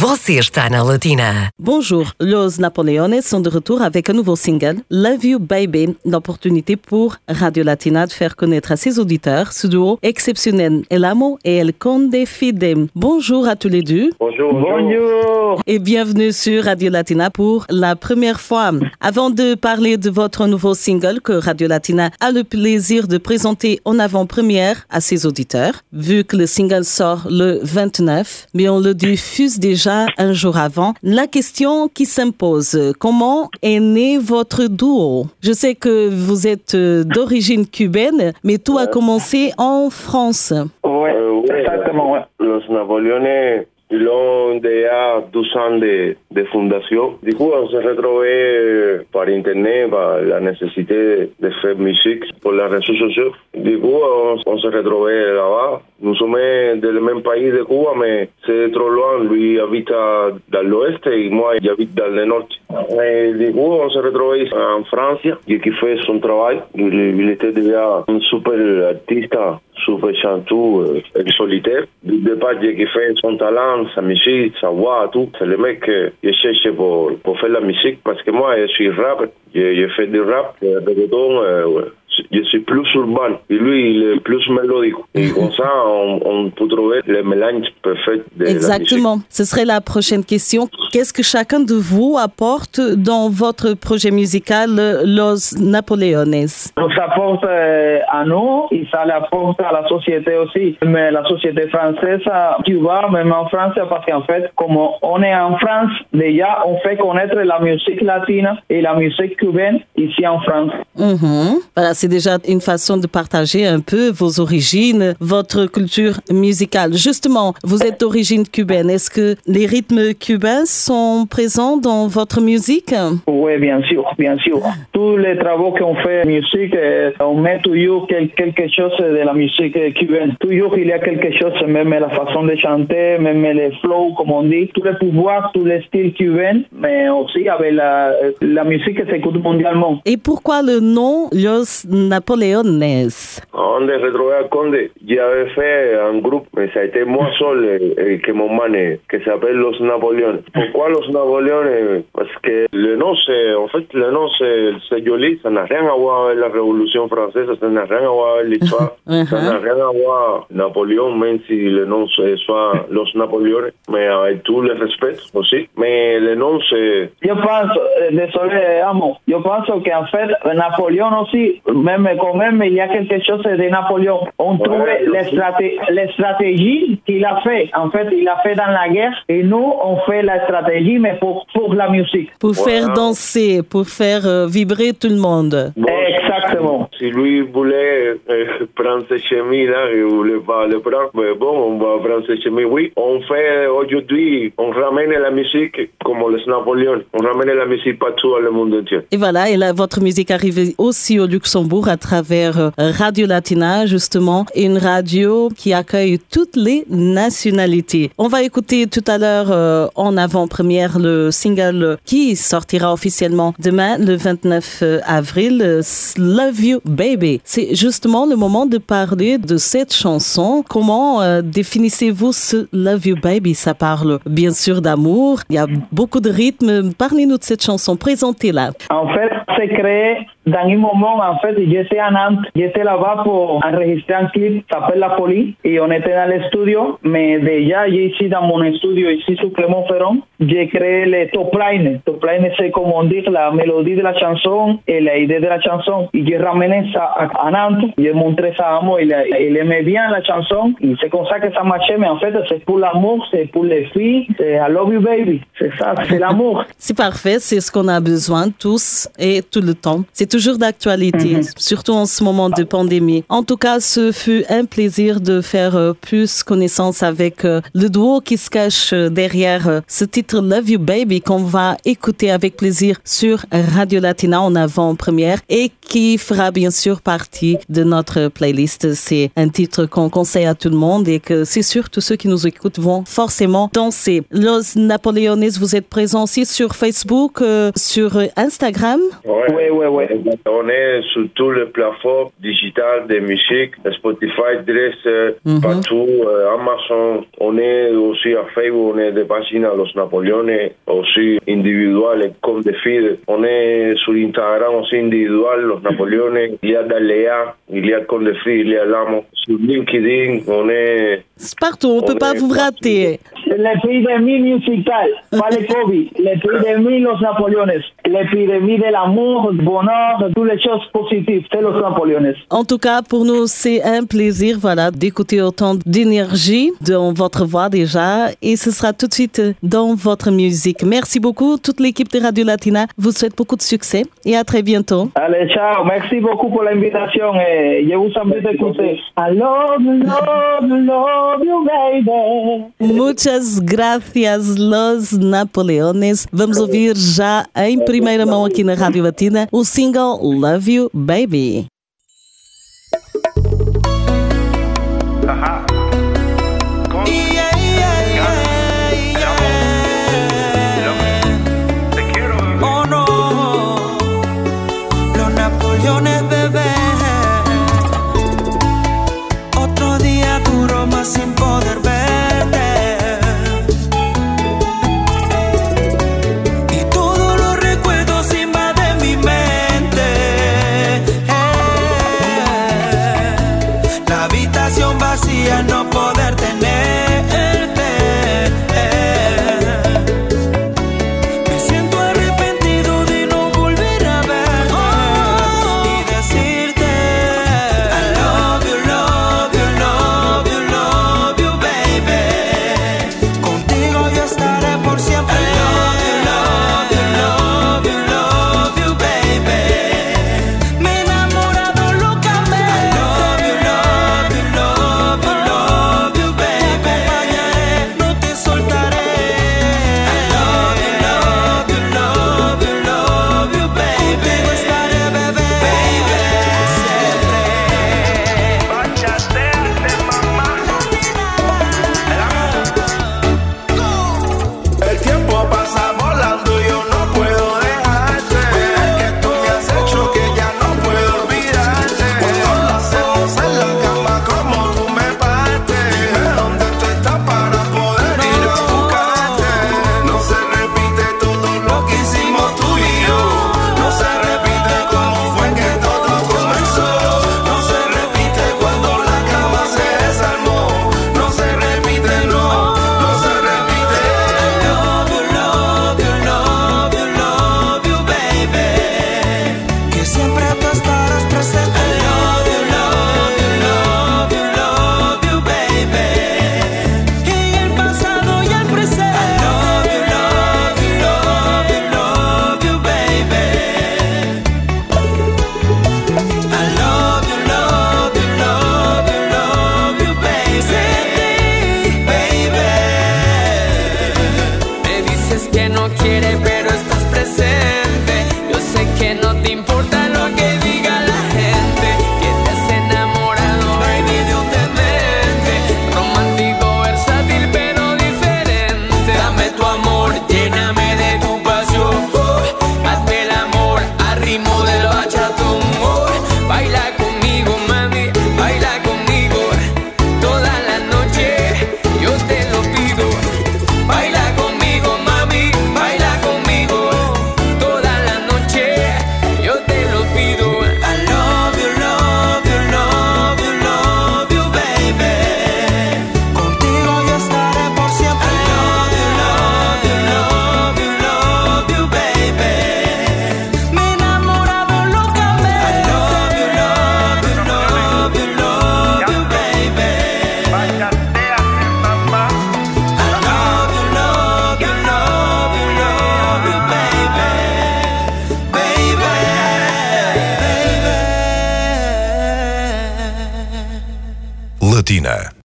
Você está na Latina. Bonjour, Los Napoleones sont de retour avec un nouveau single, Love You Baby, l'opportunité pour Radio Latina de faire connaître à ses auditeurs ce duo exceptionnel, El Amo et El Conde Fide. Bonjour à tous les deux. Bonjour. Bonjour. Et bienvenue sur Radio Latina pour la première fois. Avant de parler de votre nouveau single que Radio Latina a le plaisir de présenter en avant-première à ses auditeurs, vu que le single sort le 29, mais on le diffuse déjà un jour avant, la question qui s'impose, comment est né votre duo? Je sais que vous êtes euh, d'origine cubaine, mais tout a commencé en France. Ouais, Euh, exactement, ouais. Los Napoleones, ils ont déjà 12 ans de, de fondation. Du coup, on s'est retrouvé Internet, par la nécessité de faire musique pour les réseaux sociaux. Du coup, on, on s'est retrouvé là-bas. Nous sommes pays de Cuba, mais c'est trop loin. Lui habite dans l'ouest et moi, j'habite dans le nord. Et du coup, on s'est retrouvé en France, et qui fait son travail. Il, était déjà un super artiste, super chanteur, et solitaire. Du départ, qui fait son talent, sa musique, sa voix, tout. C'est le mec que je cherche pour, pour faire la musique parce que moi, je suis rap. Je, je fais du rap, reggaeton, euh, ouais. Je suis plus urbain et lui, il est plus mélodique. Et comme ça, on, on peut trouver le mélange parfait de la musique. Exactement. Ce serait la prochaine question. Qu'est-ce que chacun de vous apporte dans votre projet musical Los Napoleones? On s'apporte euh, à nous et ça l'apporte à la société aussi. Mais la société française, à Cuba, même en France, parce qu'en fait, comme on est en France, déjà, on fait connaître la musique latine et la musique cubaine ici en France. Mhm. Voilà, c'est déjà une façon de partager un peu vos origines, votre culture musicale. Justement, vous êtes d'origine cubaine. Est-ce que les rythmes cubains sont présents dans votre musique? Oui, bien sûr, bien sûr. Tous les travaux qu'on fait en musique, euh, on met toujours quel- quelque chose de la musique cubaine. Toujours il y a quelque chose, même la façon de chanter, même les flows, comme on dit, tous les pouvoirs, tous les styles cubains, mais aussi avec la, la musique qui s'écoute mondialement. Et pourquoi le nom Los Napoleones? On est retrouvé à Conde? J'avais fait un groupe, mais ça a été moi seul que mon mané, qui s'appelle Los Napoleones. Pourquoi Los Napoleones? Parce que le nom, c'est, en fait, le nom, c'est, c'est joli. Ça n'a rien à voir avec la Révolution française, ça n'a rien à voir avec l'histoire. Ça n'a rien à voir Napoléon, même si le nom c'est soit Los Napoleones, mais avec tout le respect aussi. Mais le nom, c'est, Je pense, euh, désolé, amo, je pense qu'en fait, Napoléon aussi, même quand même, il y a quelque chose de Napoléon. On Ouais, trouve les, sais. straté- les stratégies qu'il a fait. En fait, il a fait dans la guerre et nous, on fait la stratégie, mais pour, pour la musique. Pour faire danser, pour faire euh, vibrer tout le monde. Bon. Si lui voulait euh, prendre ses chemins là, il voulait pas le prendre, mais bon, on va prendre ses chemins. Oui, on fait aujourd'hui, on ramène la musique comme les Napoléons. On ramène la musique partout dans le monde entier. Et voilà, et là, votre musique arrive aussi au Luxembourg à travers euh, Radio Latina, justement, une radio qui accueille toutes les nationalités. On va écouter tout à l'heure euh, en avant-première le single qui sortira officiellement demain, le 29 avril, euh, Love You Baby. C'est justement le moment de parler de cette chanson. Comment euh, définissez-vous ce Love You Baby? Ça parle bien sûr d'amour, il y a beaucoup de rythme. Parlez-nous de cette chanson, présentez-la. En fait, c'est créé dans un moment, en fait, j'étais à Nantes, j'étais là-bas pour enregistrer un clip s'appelle La Folie, et on était dans le studio, mais déjà, ici dans mon studio, ici sur Clermont-Ferrand, j'ai créé le top line. Top line, c'est comme on dit, la mélodie de la chanson et l'idée de la chanson. Et j'ai ramené ça à, Nantes, j'ai montré ça à moi, il, il aimait bien la chanson, et c'est comme ça que ça marchait, mais en fait, c'est pour l'amour, c'est pour les filles, c'est I love you baby, c'est ça, c'est l'amour. C'est parfait, c'est ce qu'on a besoin tous et tout le temps. C'est toujours d'actualité, surtout en ce moment de pandémie. En tout cas, ce fut un plaisir de faire euh, plus connaissance avec euh, le duo qui se cache euh, derrière ce titre Love You Baby qu'on va écouter avec plaisir sur Radio Latina en avant-première et qui fera bien sûr partie de notre playlist. C'est un titre qu'on conseille à tout le monde et que c'est sûr tous ceux qui nous écoutent vont forcément danser. Los Napoleones, vous êtes présents aussi sur Facebook, euh, sur Instagram? Ouais. Ouais, ouais, ouais. On est sur tous les plateformes digitales de musique, Spotify, Dresser, partout, euh, Amazon. On est aussi à Facebook, on est des pagines à Los Napoleones, aussi individuales, comme des feeds. On est sur Instagram aussi individual, Los Napoleones. Il y a Dalea, il y a Comme des feeds, il y a Lamo. Sur LinkedIn, on est... C'est partout, on peut On pas vous rater. L'épidémie musicale, pas le Covid, l'épidémie Los Napoleones, l'épidémie de l'amour, du bonheur, de toutes les choses positives, c'est Los Napoleones. En tout cas, pour nous, c'est un plaisir, voilà, d'écouter autant d'énergie dans votre voix déjà. Et ce sera tout de suite dans votre musique. Merci beaucoup. Toute l'équipe de Radio Latina vous souhaite beaucoup de succès et à très bientôt. Allez, ciao, merci beaucoup pour l'invitation et je vous invite à écouter. I love you, love you, love you, baby. Muitas gracias, Los Napoleones. Vamos ouvir já em primeira mão aqui na Rádio Latina o single Love You Baby. que no quiere, pero Baby. Latina.